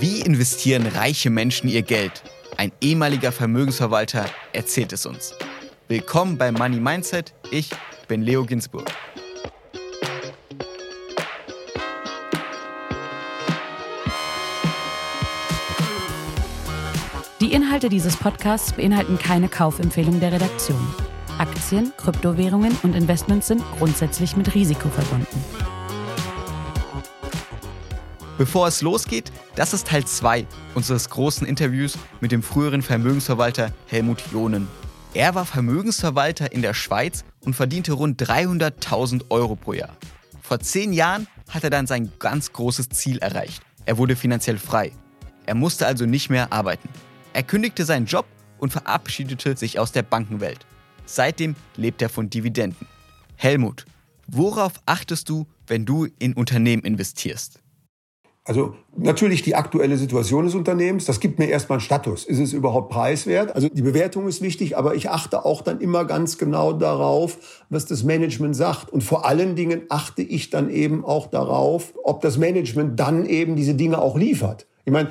Wie investieren reiche Menschen ihr Geld? Ein ehemaliger Vermögensverwalter erzählt es uns. Willkommen bei Money Mindset. Ich bin Leo Ginsburg. Die Inhalte dieses Podcasts beinhalten keine Kaufempfehlung der Redaktion. Aktien, Kryptowährungen und Investments sind grundsätzlich mit Risiko verbunden. Bevor es losgeht, das ist Teil 2 unseres großen Interviews mit dem früheren Vermögensverwalter Helmut Jonen. Er war Vermögensverwalter in der Schweiz und verdiente rund 300.000 Euro pro Jahr. Vor zehn Jahren hat er dann sein ganz großes Ziel erreicht. Er wurde finanziell frei. Er musste also nicht mehr arbeiten. Er kündigte seinen Job und verabschiedete sich aus der Bankenwelt. Seitdem lebt er von Dividenden. Helmut, worauf achtest du, wenn du in Unternehmen investierst? Also natürlich die aktuelle Situation des Unternehmens, das gibt mir erstmal einen Status. Ist es überhaupt preiswert? Also die Bewertung ist wichtig, aber ich achte auch dann immer ganz genau darauf, was das Management sagt. Und vor allen Dingen achte ich dann eben auch darauf, ob das Management dann eben diese Dinge auch liefert. Ich meine,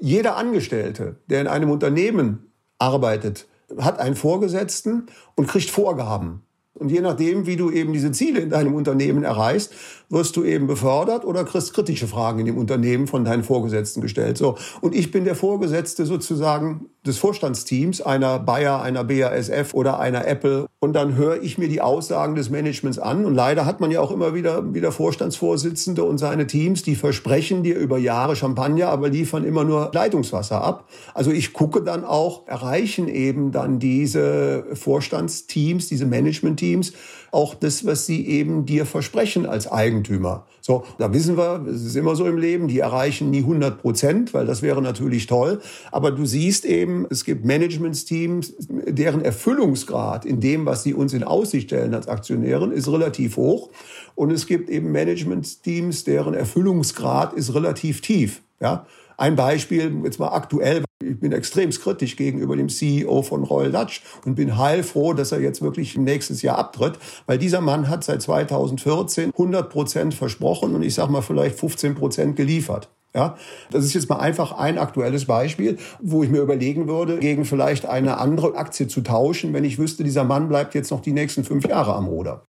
jeder Angestellte, der in einem Unternehmen arbeitet, hat einen Vorgesetzten und kriegt Vorgaben. Und je nachdem, wie du eben diese Ziele in deinem Unternehmen erreichst, wirst du eben befördert oder kriegst kritische Fragen in dem Unternehmen von deinen Vorgesetzten gestellt. So. Und ich bin der Vorgesetzte sozusagen des Vorstandsteams einer Bayer, einer BASF oder einer Apple. Und dann höre ich mir die Aussagen des Managements an. Und leider hat man ja auch immer wieder, wieder Vorstandsvorsitzende und seine Teams, die versprechen dir über Jahre Champagner, aber liefern immer nur Leitungswasser ab. Also ich gucke dann auch, erreichen eben dann diese Vorstandsteams, diese Managementteams, auch das, was sie eben dir versprechen als Eigentümer. So, da wissen wir, es ist immer so im Leben, die erreichen nie 100 Prozent, weil das wäre natürlich toll. Aber du siehst eben, es gibt Managementsteams, deren Erfüllungsgrad in dem, was sie uns in Aussicht stellen als Aktionären, ist relativ hoch. Und es gibt eben Managementteams, deren Erfüllungsgrad ist relativ tief. Ja, ein Beispiel, jetzt mal aktuell, ich bin extrem kritisch gegenüber dem CEO von Royal Dutch und bin heilfroh, dass er jetzt wirklich nächstes Jahr abtritt, weil dieser Mann hat seit 2014 100 Prozent versprochen und ich sag mal vielleicht 15 Prozent geliefert. Ja, das ist jetzt mal einfach ein aktuelles Beispiel, wo ich mir überlegen würde, gegen vielleicht eine andere Aktie zu tauschen, wenn ich wüsste, dieser Mann bleibt jetzt noch die nächsten fünf Jahre am Ruder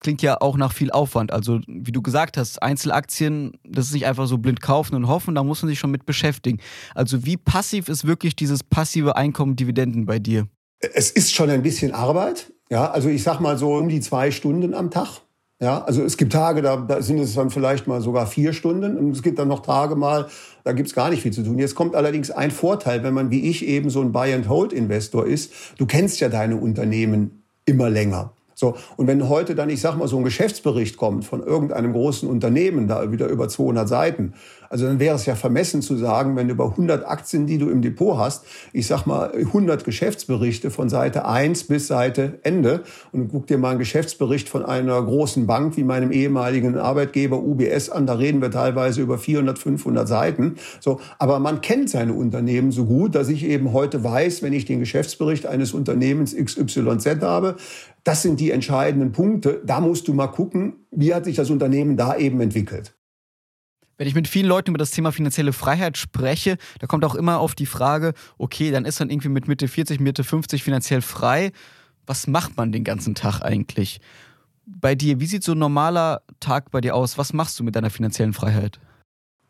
klingt ja auch nach viel Aufwand. Also, wie du gesagt hast, Einzelaktien, das ist nicht einfach so blind kaufen und hoffen, da muss man sich schon mit beschäftigen. Also, wie passiv ist wirklich dieses passive Einkommen Dividenden bei dir? Es ist schon ein bisschen Arbeit. Ja, also ich sag mal so um die zwei Stunden am Tag. Ja, also es gibt Tage, da, da sind es dann vielleicht mal sogar vier Stunden und es gibt dann noch Tage mal, da gibt's gar nicht viel zu tun. Jetzt kommt allerdings ein Vorteil, wenn man wie ich eben so ein Buy-and-Hold-Investor ist. Du kennst ja deine Unternehmen immer länger. So, und wenn heute dann, ich sag mal, so ein Geschäftsbericht kommt von irgendeinem großen Unternehmen, da wieder über 200 Seiten, also dann wäre es ja vermessen zu sagen, wenn du über 100 Aktien, die du im Depot hast, ich sag mal 100 Geschäftsberichte von Seite 1 bis Seite Ende und guck dir mal einen Geschäftsbericht von einer großen Bank wie meinem ehemaligen Arbeitgeber UBS an, da reden wir teilweise über 400, 500 Seiten. So, aber man kennt seine Unternehmen so gut, dass ich eben heute weiß, wenn ich den Geschäftsbericht eines Unternehmens XYZ habe, das sind die entscheidenden Punkte. Da musst du mal gucken, wie hat sich das Unternehmen da eben entwickelt. Wenn ich mit vielen Leuten über das Thema finanzielle Freiheit spreche, da kommt auch immer auf die Frage, okay, dann ist man irgendwie mit Mitte 40, Mitte 50 finanziell frei. Was macht man den ganzen Tag eigentlich? Bei dir, wie sieht so ein normaler Tag bei dir aus? Was machst du mit deiner finanziellen Freiheit?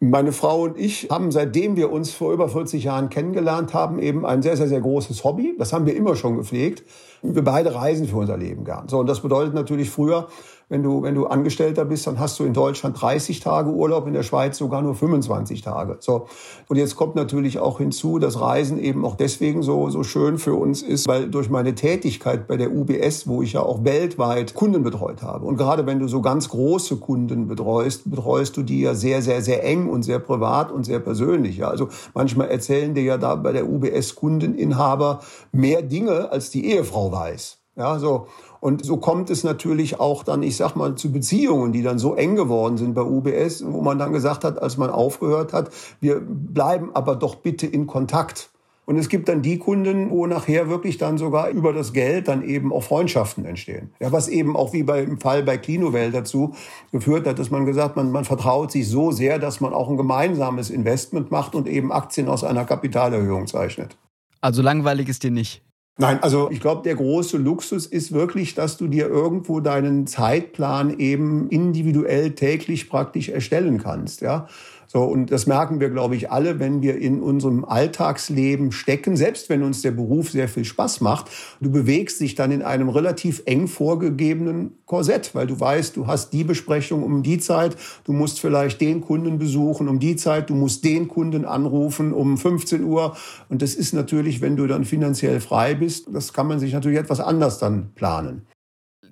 Meine Frau und ich haben, seitdem wir uns vor über 40 Jahren kennengelernt haben, eben ein sehr, sehr, sehr großes Hobby. Das haben wir immer schon gepflegt. Wir beide reisen für unser Leben gern. So, und das bedeutet natürlich früher, wenn du, wenn du Angestellter bist, dann hast du in Deutschland 30 Tage Urlaub, in der Schweiz sogar nur 25 Tage. So. Und jetzt kommt natürlich auch hinzu, dass Reisen eben auch deswegen so, so schön für uns ist, weil durch meine Tätigkeit bei der UBS, wo ich ja auch weltweit Kunden betreut habe. Und gerade wenn du so ganz große Kunden betreust, betreust du die ja sehr, sehr, sehr eng und sehr privat und sehr persönlich. Ja. Also manchmal erzählen dir ja da bei der UBS Kundeninhaber mehr Dinge, als die Ehefrau weiß. Ja, so. Und so kommt es natürlich auch dann, ich sag mal, zu Beziehungen, die dann so eng geworden sind bei UBS, wo man dann gesagt hat, als man aufgehört hat, wir bleiben aber doch bitte in Kontakt. Und es gibt dann die Kunden, wo nachher wirklich dann sogar über das Geld dann eben auch Freundschaften entstehen. Ja, was eben auch wie beim Fall bei Clinovel dazu geführt hat, dass man gesagt, man, man vertraut sich so sehr, dass man auch ein gemeinsames Investment macht und eben Aktien aus einer Kapitalerhöhung zeichnet. Also langweilig ist dir nicht. Nein, also ich glaube, der große Luxus ist wirklich, dass du dir irgendwo deinen Zeitplan eben individuell täglich praktisch erstellen kannst, ja. So, und das merken wir, glaube ich, alle, wenn wir in unserem Alltagsleben stecken, selbst wenn uns der Beruf sehr viel Spaß macht. Du bewegst dich dann in einem relativ eng vorgegebenen Korsett, weil du weißt, du hast die Besprechung um die Zeit, du musst vielleicht den Kunden besuchen um die Zeit, du musst den Kunden anrufen um 15 Uhr. Und das ist natürlich, wenn du dann finanziell frei bist, das kann man sich natürlich etwas anders dann planen.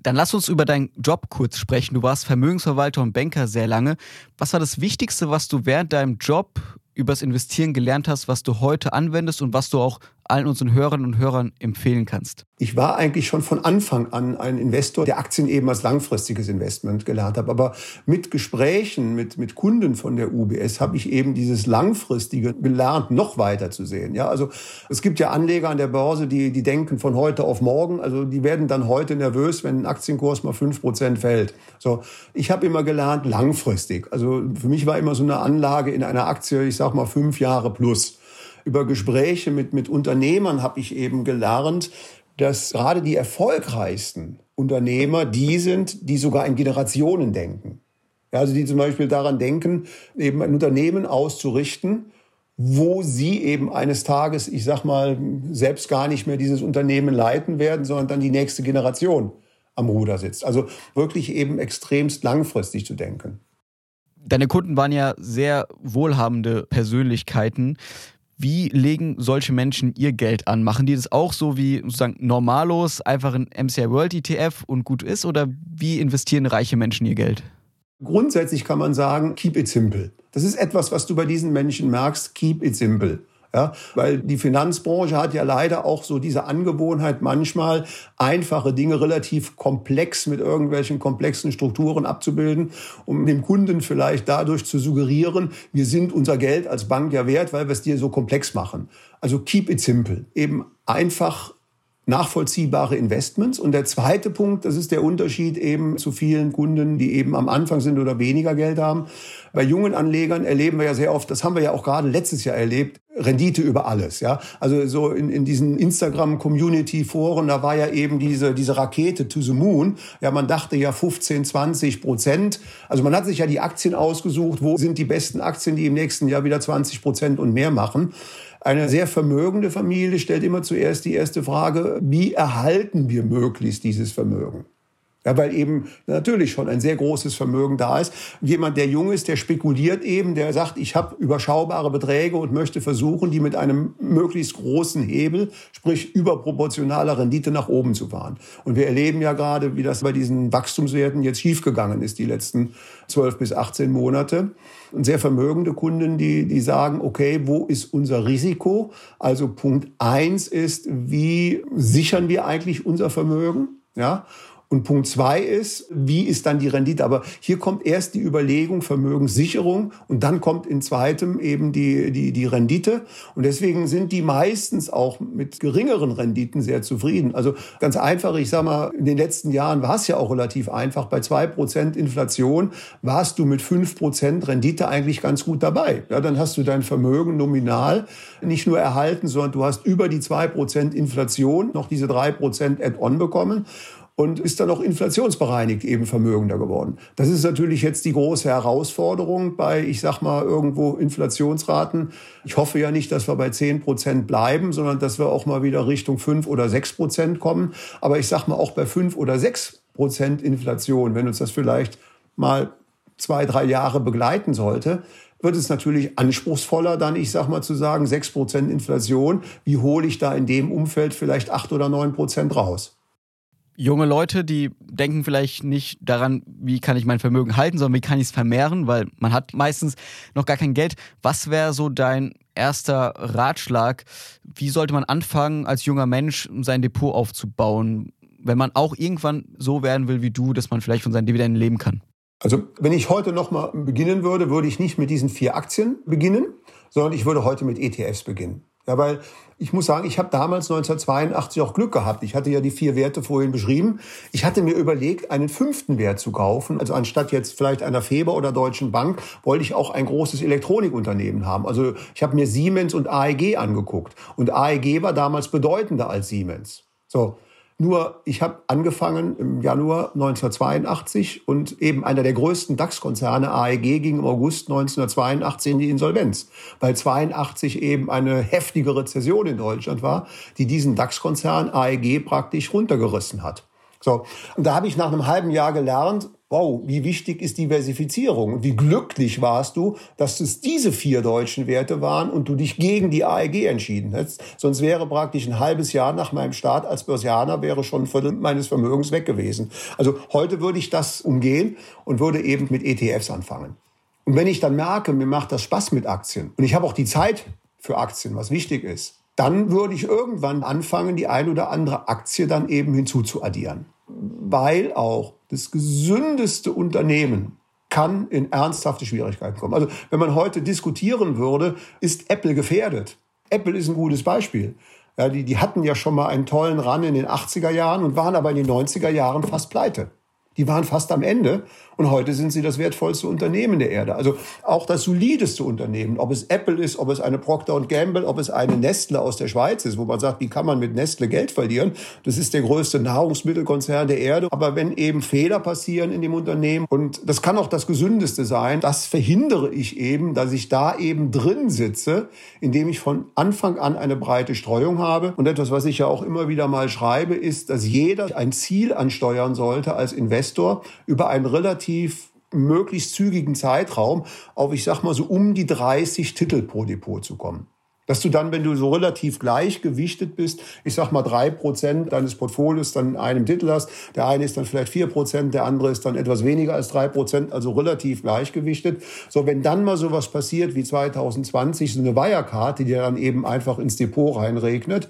Dann lass uns über deinen Job kurz sprechen. Du warst Vermögensverwalter und Banker sehr lange. Was war das Wichtigste, was du während deinem Job übers Investieren gelernt hast, was du heute anwendest und was du auch allen unseren Hörerinnen und Hörern empfehlen kannst? Ich war eigentlich schon von Anfang an ein Investor, der Aktien eben als langfristiges Investment gelernt hat. Aber mit Gesprächen mit, mit Kunden von der UBS habe ich eben dieses langfristige gelernt, noch weiter zu sehen. Ja, also es gibt ja Anleger an der Börse, die, die denken von heute auf morgen. Also die werden dann heute nervös, wenn ein Aktienkurs mal fünf Prozent fällt. So, ich habe immer gelernt, langfristig. Also für mich war immer so eine Anlage in einer Aktie, ich sag mal fünf Jahre plus über Gespräche mit, mit Unternehmern habe ich eben gelernt, dass gerade die erfolgreichsten Unternehmer die sind, die sogar in Generationen denken. Also die zum Beispiel daran denken, eben ein Unternehmen auszurichten, wo sie eben eines Tages, ich sag mal, selbst gar nicht mehr dieses Unternehmen leiten werden, sondern dann die nächste Generation am Ruder sitzt. Also wirklich eben extremst langfristig zu denken. Deine Kunden waren ja sehr wohlhabende Persönlichkeiten. Wie legen solche Menschen ihr Geld an? Machen die das auch so wie sozusagen normalos, einfach in MCI World ETF und gut ist? Oder wie investieren reiche Menschen ihr Geld? Grundsätzlich kann man sagen, keep it simple. Das ist etwas, was du bei diesen Menschen merkst, keep it simple. Ja, weil die Finanzbranche hat ja leider auch so diese Angewohnheit, manchmal einfache Dinge relativ komplex mit irgendwelchen komplexen Strukturen abzubilden, um dem Kunden vielleicht dadurch zu suggerieren, wir sind unser Geld als Bank ja wert, weil wir es dir so komplex machen. Also keep it simple. Eben einfach nachvollziehbare Investments. Und der zweite Punkt, das ist der Unterschied eben zu vielen Kunden, die eben am Anfang sind oder weniger Geld haben. Bei jungen Anlegern erleben wir ja sehr oft, das haben wir ja auch gerade letztes Jahr erlebt, Rendite über alles, ja. Also so in, in diesen Instagram-Community-Foren, da war ja eben diese, diese Rakete to the moon. Ja, man dachte ja 15, 20 Prozent. Also man hat sich ja die Aktien ausgesucht, wo sind die besten Aktien, die im nächsten Jahr wieder 20 Prozent und mehr machen. Eine sehr vermögende Familie stellt immer zuerst die erste Frage, wie erhalten wir möglichst dieses Vermögen? Ja, weil eben natürlich schon ein sehr großes Vermögen da ist. Jemand, der jung ist, der spekuliert eben, der sagt, ich habe überschaubare Beträge und möchte versuchen, die mit einem möglichst großen Hebel, sprich überproportionaler Rendite nach oben zu fahren. Und wir erleben ja gerade, wie das bei diesen Wachstumswerten jetzt schiefgegangen ist, die letzten 12 bis 18 Monate. Und sehr vermögende Kunden, die, die sagen, okay, wo ist unser Risiko? Also Punkt eins ist, wie sichern wir eigentlich unser Vermögen? Ja. Und Punkt zwei ist, wie ist dann die Rendite? Aber hier kommt erst die Überlegung Vermögenssicherung und dann kommt in zweitem eben die, die, die Rendite. Und deswegen sind die meistens auch mit geringeren Renditen sehr zufrieden. Also ganz einfach, ich sag mal, in den letzten Jahren war es ja auch relativ einfach. Bei zwei Prozent Inflation warst du mit fünf Prozent Rendite eigentlich ganz gut dabei. Ja, dann hast du dein Vermögen nominal nicht nur erhalten, sondern du hast über die zwei Prozent Inflation noch diese drei Prozent Add-on bekommen und ist dann auch inflationsbereinigt eben vermögender geworden. Das ist natürlich jetzt die große Herausforderung bei, ich sag mal, irgendwo Inflationsraten. Ich hoffe ja nicht, dass wir bei 10 Prozent bleiben, sondern dass wir auch mal wieder Richtung 5 oder 6 Prozent kommen. Aber ich sag mal, auch bei 5 oder 6 Prozent Inflation, wenn uns das vielleicht mal zwei, drei Jahre begleiten sollte, wird es natürlich anspruchsvoller, dann, ich sag mal, zu sagen, 6 Prozent Inflation. Wie hole ich da in dem Umfeld vielleicht 8 oder 9 Prozent raus? Junge Leute, die denken vielleicht nicht daran, wie kann ich mein Vermögen halten, sondern wie kann ich es vermehren, weil man hat meistens noch gar kein Geld. Was wäre so dein erster Ratschlag? Wie sollte man anfangen, als junger Mensch sein Depot aufzubauen, wenn man auch irgendwann so werden will wie du, dass man vielleicht von seinen Dividenden leben kann? Also, wenn ich heute nochmal beginnen würde, würde ich nicht mit diesen vier Aktien beginnen, sondern ich würde heute mit ETFs beginnen. Ja, weil ich muss sagen, ich habe damals 1982 auch Glück gehabt. Ich hatte ja die vier Werte vorhin beschrieben. Ich hatte mir überlegt, einen fünften Wert zu kaufen. Also anstatt jetzt vielleicht einer Feber oder Deutschen Bank, wollte ich auch ein großes Elektronikunternehmen haben. Also ich habe mir Siemens und AEG angeguckt. Und AEG war damals bedeutender als Siemens. So, nur ich habe angefangen im Januar 1982 und eben einer der größten DAX-Konzerne AEG ging im August 1982 in die Insolvenz, weil 82 eben eine heftige Rezession in Deutschland war, die diesen DAX-Konzern AEG praktisch runtergerissen hat. So, und da habe ich nach einem halben Jahr gelernt, wow, wie wichtig ist Diversifizierung und wie glücklich warst du, dass es diese vier deutschen Werte waren und du dich gegen die AEG entschieden hast. Sonst wäre praktisch ein halbes Jahr nach meinem Start als Börsianer wäre schon ein Viertel meines Vermögens weg gewesen. Also heute würde ich das umgehen und würde eben mit ETFs anfangen. Und wenn ich dann merke, mir macht das Spaß mit Aktien und ich habe auch die Zeit für Aktien, was wichtig ist, dann würde ich irgendwann anfangen, die ein oder andere Aktie dann eben hinzuzuaddieren. Weil auch das gesündeste Unternehmen kann in ernsthafte Schwierigkeiten kommen. Also wenn man heute diskutieren würde, ist Apple gefährdet. Apple ist ein gutes Beispiel. Ja, die, die hatten ja schon mal einen tollen Run in den 80er Jahren und waren aber in den 90er Jahren fast pleite. Die waren fast am Ende und heute sind sie das wertvollste Unternehmen der Erde. Also auch das solideste Unternehmen, ob es Apple ist, ob es eine Procter Gamble, ob es eine Nestle aus der Schweiz ist, wo man sagt, wie kann man mit Nestle Geld verlieren? Das ist der größte Nahrungsmittelkonzern der Erde. Aber wenn eben Fehler passieren in dem Unternehmen und das kann auch das gesündeste sein, das verhindere ich eben, dass ich da eben drin sitze, indem ich von Anfang an eine breite Streuung habe. Und etwas, was ich ja auch immer wieder mal schreibe, ist, dass jeder ein Ziel ansteuern sollte als Investor über einen relativ möglichst zügigen Zeitraum auf, ich sag mal so um die 30 Titel pro Depot zu kommen. Dass du dann, wenn du so relativ gleichgewichtet bist, ich sag mal drei Prozent deines Portfolios dann in einem Titel hast. Der eine ist dann vielleicht vier Prozent, der andere ist dann etwas weniger als drei Prozent, also relativ gleichgewichtet. So, wenn dann mal sowas passiert wie 2020, so eine Wirecard, die dir dann eben einfach ins Depot reinregnet,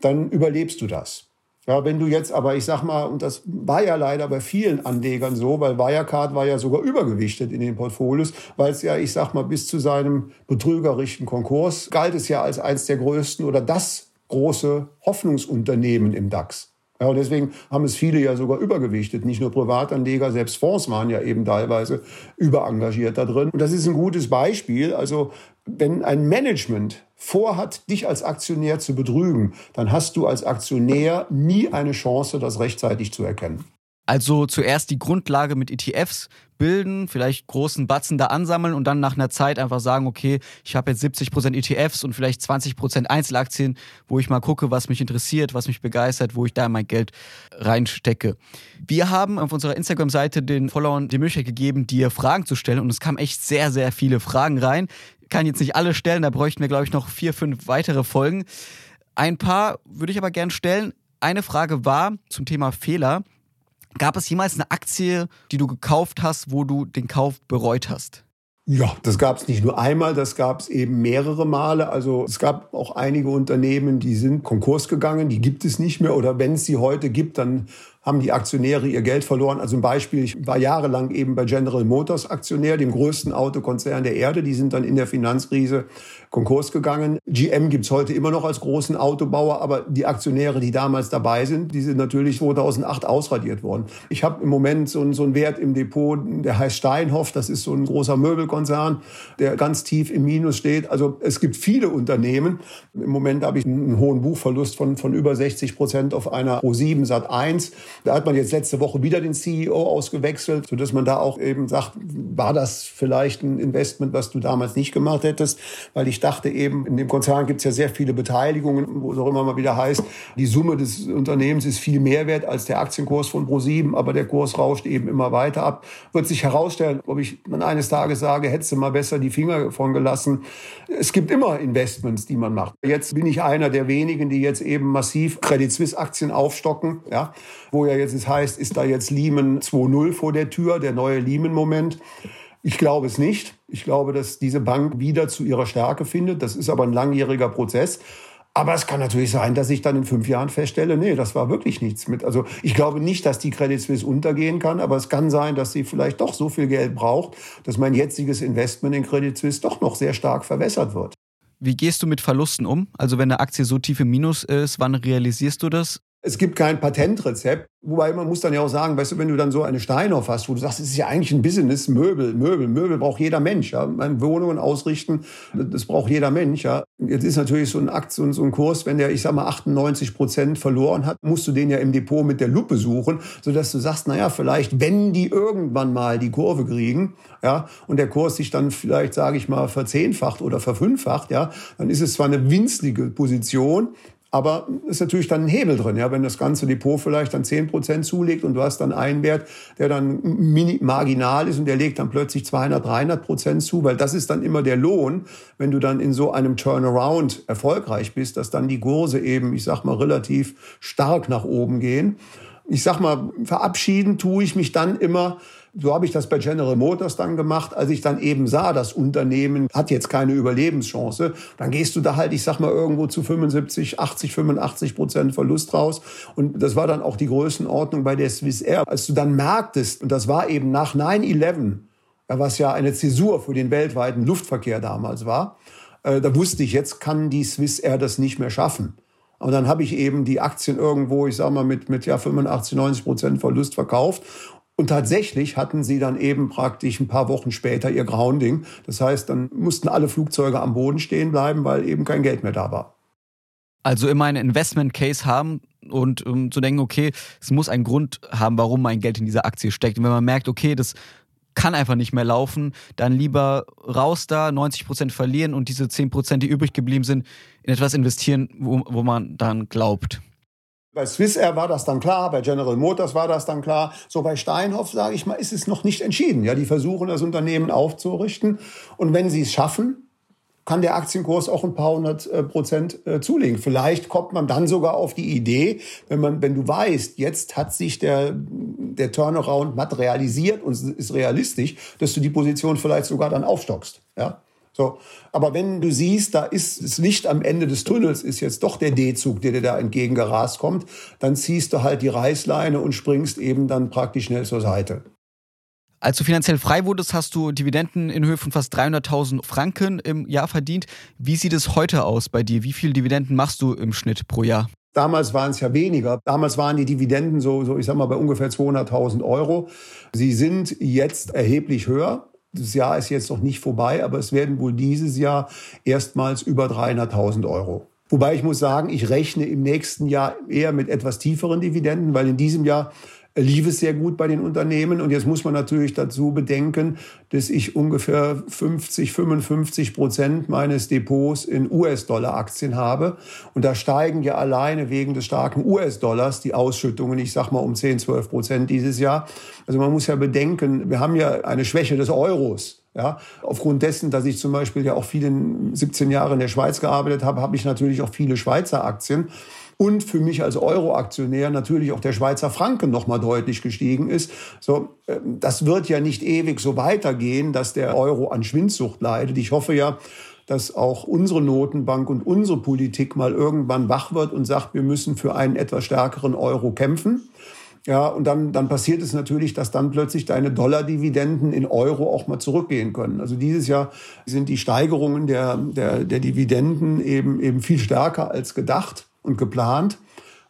dann überlebst du das. Ja, wenn du jetzt aber, ich sag mal, und das war ja leider bei vielen Anlegern so, weil Wirecard war ja sogar übergewichtet in den Portfolios, weil es ja, ich sag mal, bis zu seinem betrügerischen Konkurs galt es ja als eins der größten oder das große Hoffnungsunternehmen im DAX. Ja, und deswegen haben es viele ja sogar übergewichtet. Nicht nur Privatanleger, selbst Fonds waren ja eben teilweise überengagiert da drin. Und das ist ein gutes Beispiel. Also wenn ein Management vorhat, dich als Aktionär zu betrügen, dann hast du als Aktionär nie eine Chance, das rechtzeitig zu erkennen. Also zuerst die Grundlage mit ETFs bilden, vielleicht großen Batzen da ansammeln und dann nach einer Zeit einfach sagen, okay, ich habe jetzt 70% ETFs und vielleicht 20% Einzelaktien, wo ich mal gucke, was mich interessiert, was mich begeistert, wo ich da mein Geld reinstecke. Wir haben auf unserer Instagram-Seite den Followern die Möglichkeit gegeben, dir Fragen zu stellen und es kamen echt sehr, sehr viele Fragen rein. Kann jetzt nicht alle stellen, da bräuchten wir, glaube ich, noch vier, fünf weitere Folgen. Ein paar würde ich aber gern stellen. Eine Frage war zum Thema Fehler. Gab es jemals eine Aktie, die du gekauft hast, wo du den Kauf bereut hast? Ja, das gab es nicht nur einmal, das gab es eben mehrere Male. Also es gab auch einige Unternehmen, die sind Konkurs gegangen, die gibt es nicht mehr. Oder wenn es sie heute gibt, dann haben die Aktionäre ihr Geld verloren. Also ein Beispiel, ich war jahrelang eben bei General Motors Aktionär, dem größten Autokonzern der Erde. Die sind dann in der Finanzkrise Konkurs gegangen. GM gibt's heute immer noch als großen Autobauer, aber die Aktionäre, die damals dabei sind, die sind natürlich 2008 ausradiert worden. Ich habe im Moment so, so einen Wert im Depot, der heißt Steinhoff. Das ist so ein großer Möbelkonzern, der ganz tief im Minus steht. Also es gibt viele Unternehmen. Im Moment habe ich einen hohen Buchverlust von, von über 60 Prozent auf einer Pro7 Sat 1. Da hat man jetzt letzte Woche wieder den CEO ausgewechselt, sodass man da auch eben sagt, war das vielleicht ein Investment, was du damals nicht gemacht hättest? Weil ich dachte eben, in dem Konzern gibt es ja sehr viele Beteiligungen, wo es auch immer mal wieder heißt, die Summe des Unternehmens ist viel mehr wert als der Aktienkurs von Pro7, aber der Kurs rauscht eben immer weiter ab. Wird sich herausstellen, ob ich dann eines Tages sage, hättest du mal besser die Finger von gelassen. Es gibt immer Investments, die man macht. Jetzt bin ich einer der wenigen, die jetzt eben massiv Credit Suisse Aktien aufstocken, ja, wo ja jetzt es heißt, ist da jetzt Lehman 2.0 vor der Tür, der neue Lehman-Moment. Ich glaube es nicht. Ich glaube, dass diese Bank wieder zu ihrer Stärke findet. Das ist aber ein langjähriger Prozess. Aber es kann natürlich sein, dass ich dann in fünf Jahren feststelle, nee, das war wirklich nichts mit. Also ich glaube nicht, dass die Credit Suisse untergehen kann, aber es kann sein, dass sie vielleicht doch so viel Geld braucht, dass mein jetziges Investment in Credit Suisse doch noch sehr stark verwässert wird. Wie gehst du mit Verlusten um? Also wenn eine Aktie so tief im Minus ist, wann realisierst du das? Es gibt kein Patentrezept. Wobei man muss dann ja auch sagen, weißt du, wenn du dann so eine Steinhoff hast, wo du sagst, es ist ja eigentlich ein Business, Möbel, Möbel, Möbel braucht jeder Mensch, ja. Wohnungen ausrichten, das braucht jeder Mensch, ja. Jetzt ist natürlich so ein Aktien, so ein Kurs, wenn der, ich sag mal, 98 Prozent verloren hat, musst du den ja im Depot mit der Lupe suchen, sodass du sagst, naja, vielleicht, wenn die irgendwann mal die Kurve kriegen, ja, und der Kurs sich dann vielleicht, sage ich mal, verzehnfacht oder verfünffacht, ja, dann ist es zwar eine winzige Position, aber ist natürlich dann ein Hebel drin, ja, wenn das ganze Depot vielleicht dann zehn Prozent zulegt und du hast dann einen Wert, der dann mini marginal ist und der legt dann plötzlich 200, 300 Prozent zu, weil das ist dann immer der Lohn, wenn du dann in so einem Turnaround erfolgreich bist, dass dann die Kurse eben, ich sag mal, relativ stark nach oben gehen. Ich sag mal, verabschieden tue ich mich dann immer so habe ich das bei General Motors dann gemacht, als ich dann eben sah, das Unternehmen hat jetzt keine Überlebenschance. Dann gehst du da halt, ich sag mal, irgendwo zu 75, 80, 85 Prozent Verlust raus. Und das war dann auch die Größenordnung bei der Swiss Air. Als du dann merktest, und das war eben nach 9-11, was ja eine Zäsur für den weltweiten Luftverkehr damals war, äh, da wusste ich, jetzt kann die Swiss Air das nicht mehr schaffen. Und dann habe ich eben die Aktien irgendwo, ich sag mal, mit, mit ja 85, 90 Prozent Verlust verkauft und tatsächlich hatten sie dann eben praktisch ein paar Wochen später ihr Grounding. Das heißt, dann mussten alle Flugzeuge am Boden stehen bleiben, weil eben kein Geld mehr da war. Also immer einen Investment Case haben und um zu denken, okay, es muss einen Grund haben, warum mein Geld in dieser Aktie steckt. Und wenn man merkt, okay, das kann einfach nicht mehr laufen, dann lieber raus da, 90 Prozent verlieren und diese 10 Prozent, die übrig geblieben sind, in etwas investieren, wo, wo man dann glaubt. Bei Swissair war das dann klar, bei General Motors war das dann klar. So bei Steinhoff, sage ich mal, ist es noch nicht entschieden. Ja, die versuchen das Unternehmen aufzurichten. Und wenn sie es schaffen, kann der Aktienkurs auch ein paar hundert äh, Prozent äh, zulegen. Vielleicht kommt man dann sogar auf die Idee, wenn man, wenn du weißt, jetzt hat sich der, der Turnaround materialisiert und ist realistisch, dass du die Position vielleicht sogar dann aufstockst. Ja. So. Aber wenn du siehst, da ist das Licht am Ende des Tunnels, ist jetzt doch der D-Zug, der dir da entgegengerast kommt, dann ziehst du halt die Reißleine und springst eben dann praktisch schnell zur Seite. Als du finanziell frei wurdest, hast du Dividenden in Höhe von fast 300.000 Franken im Jahr verdient. Wie sieht es heute aus bei dir? Wie viele Dividenden machst du im Schnitt pro Jahr? Damals waren es ja weniger. Damals waren die Dividenden so, so ich sag mal, bei ungefähr 200.000 Euro. Sie sind jetzt erheblich höher. Das Jahr ist jetzt noch nicht vorbei, aber es werden wohl dieses Jahr erstmals über 300.000 Euro. Wobei ich muss sagen, ich rechne im nächsten Jahr eher mit etwas tieferen Dividenden, weil in diesem Jahr lief es sehr gut bei den Unternehmen. Und jetzt muss man natürlich dazu bedenken, dass ich ungefähr 50, 55 Prozent meines Depots in US-Dollar-Aktien habe. Und da steigen ja alleine wegen des starken US-Dollars die Ausschüttungen, ich sag mal um 10, 12 Prozent dieses Jahr. Also man muss ja bedenken, wir haben ja eine Schwäche des Euros. Ja, aufgrund dessen, dass ich zum Beispiel ja auch viele 17 Jahre in der Schweiz gearbeitet habe, habe ich natürlich auch viele Schweizer Aktien und für mich als Euro-Aktionär natürlich auch der Schweizer Franken nochmal deutlich gestiegen ist. So, ähm, das wird ja nicht ewig so weitergehen, dass der Euro an Schwindsucht leidet. Ich hoffe ja, dass auch unsere Notenbank und unsere Politik mal irgendwann wach wird und sagt, wir müssen für einen etwas stärkeren Euro kämpfen. Ja, und dann, dann passiert es natürlich, dass dann plötzlich deine Dollardividenden in Euro auch mal zurückgehen können. Also dieses Jahr sind die Steigerungen der, der, der Dividenden eben, eben viel stärker als gedacht und geplant,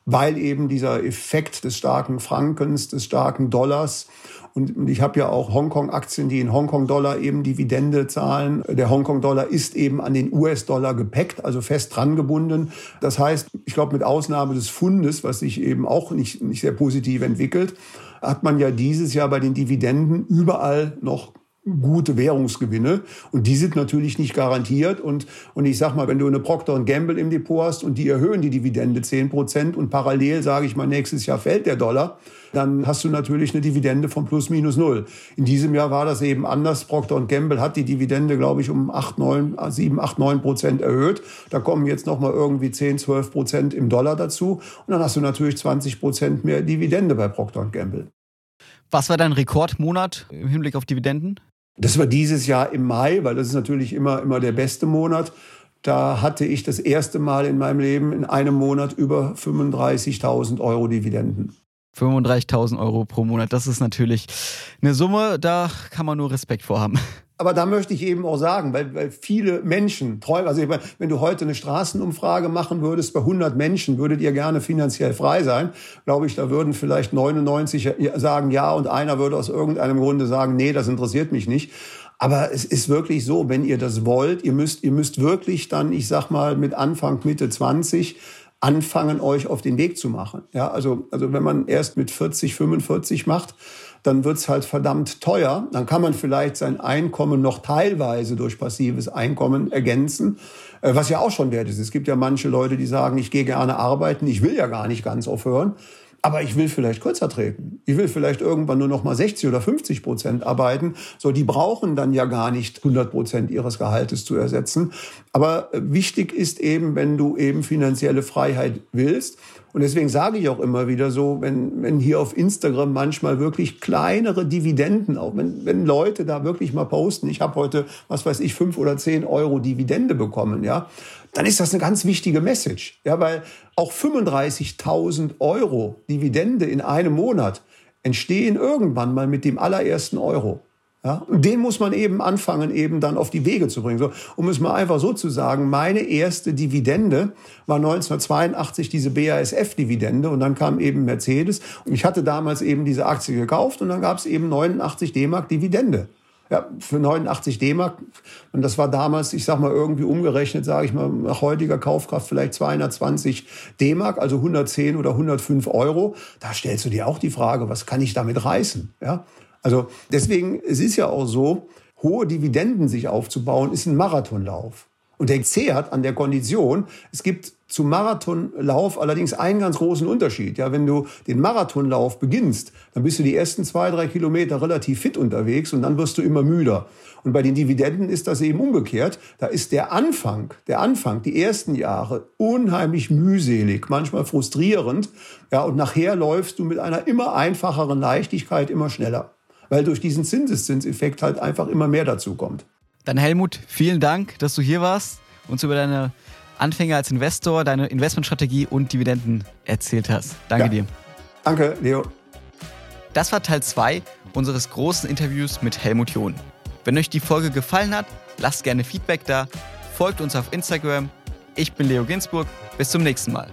weil eben dieser Effekt des starken Frankens, des starken Dollars und ich habe ja auch Hongkong-Aktien, die in Hongkong-Dollar eben Dividende zahlen. Der Hongkong-Dollar ist eben an den US-Dollar gepackt, also fest dran gebunden. Das heißt, ich glaube, mit Ausnahme des Fundes, was sich eben auch nicht, nicht sehr positiv entwickelt, hat man ja dieses Jahr bei den Dividenden überall noch gute Währungsgewinne und die sind natürlich nicht garantiert und, und ich sag mal, wenn du eine Procter Gamble im Depot hast und die erhöhen die Dividende 10 Prozent und parallel, sage ich mal, nächstes Jahr fällt der Dollar, dann hast du natürlich eine Dividende von plus minus null. In diesem Jahr war das eben anders. Procter Gamble hat die Dividende, glaube ich, um 8, 9, 7, 8, 9 Prozent erhöht. Da kommen jetzt nochmal irgendwie 10, 12 Prozent im Dollar dazu und dann hast du natürlich 20 Prozent mehr Dividende bei Procter Gamble. Was war dein Rekordmonat im Hinblick auf Dividenden? Das war dieses Jahr im Mai, weil das ist natürlich immer, immer der beste Monat. Da hatte ich das erste Mal in meinem Leben in einem Monat über 35.000 Euro Dividenden. 35.000 Euro pro Monat, das ist natürlich eine Summe, da kann man nur Respekt vor haben. Aber da möchte ich eben auch sagen, weil, weil viele Menschen träumen, also ich meine, wenn du heute eine Straßenumfrage machen würdest, bei 100 Menschen würdet ihr gerne finanziell frei sein, glaube ich, da würden vielleicht 99 sagen ja und einer würde aus irgendeinem Grunde sagen, nee, das interessiert mich nicht. Aber es ist wirklich so, wenn ihr das wollt, ihr müsst, ihr müsst wirklich dann, ich sag mal, mit Anfang, Mitte 20 anfangen, euch auf den Weg zu machen. Ja, also, also wenn man erst mit 40, 45 macht, dann wird's halt verdammt teuer. Dann kann man vielleicht sein Einkommen noch teilweise durch passives Einkommen ergänzen, äh, was ja auch schon wert ist. Es gibt ja manche Leute, die sagen, ich gehe gerne arbeiten, ich will ja gar nicht ganz aufhören. Aber ich will vielleicht kürzer treten. Ich will vielleicht irgendwann nur noch mal 60 oder 50 Prozent arbeiten. So, die brauchen dann ja gar nicht 100 Prozent ihres Gehaltes zu ersetzen. Aber äh, wichtig ist eben, wenn du eben finanzielle Freiheit willst. Und deswegen sage ich auch immer wieder so, wenn, wenn hier auf Instagram manchmal wirklich kleinere Dividenden, auch wenn, wenn Leute da wirklich mal posten, ich habe heute, was weiß ich, fünf oder zehn Euro Dividende bekommen, ja, dann ist das eine ganz wichtige Message. Ja, weil auch 35.000 Euro Dividende in einem Monat entstehen irgendwann mal mit dem allerersten Euro. Ja, den muss man eben anfangen, eben dann auf die Wege zu bringen. So, um es mal einfach so zu sagen, meine erste Dividende war 1982 diese BASF-Dividende und dann kam eben Mercedes und ich hatte damals eben diese Aktie gekauft und dann gab es eben 89 D-Mark Dividende. Ja, für 89 D-Mark. Und das war damals, ich sag mal, irgendwie umgerechnet, sage ich mal, nach heutiger Kaufkraft vielleicht 220 D-Mark, also 110 oder 105 Euro. Da stellst du dir auch die Frage, was kann ich damit reißen? Ja, also deswegen, es ist ja auch so, hohe Dividenden sich aufzubauen, ist ein Marathonlauf. Und der hat an der Kondition, es gibt zum Marathonlauf allerdings einen ganz großen Unterschied. Ja, wenn du den Marathonlauf beginnst, dann bist du die ersten zwei, drei Kilometer relativ fit unterwegs und dann wirst du immer müder. Und bei den Dividenden ist das eben umgekehrt. Da ist der Anfang, der Anfang, die ersten Jahre unheimlich mühselig, manchmal frustrierend. Ja, und nachher läufst du mit einer immer einfacheren Leichtigkeit immer schneller. Weil durch diesen Zinseszinseffekt halt einfach immer mehr dazu kommt. Dann Helmut, vielen Dank, dass du hier warst, uns über deine Anfänge als Investor, deine Investmentstrategie und Dividenden erzählt hast. Danke ja. dir. Danke, Leo. Das war Teil 2 unseres großen Interviews mit Helmut John. Wenn euch die Folge gefallen hat, lasst gerne Feedback da, folgt uns auf Instagram. Ich bin Leo Ginsburg. Bis zum nächsten Mal.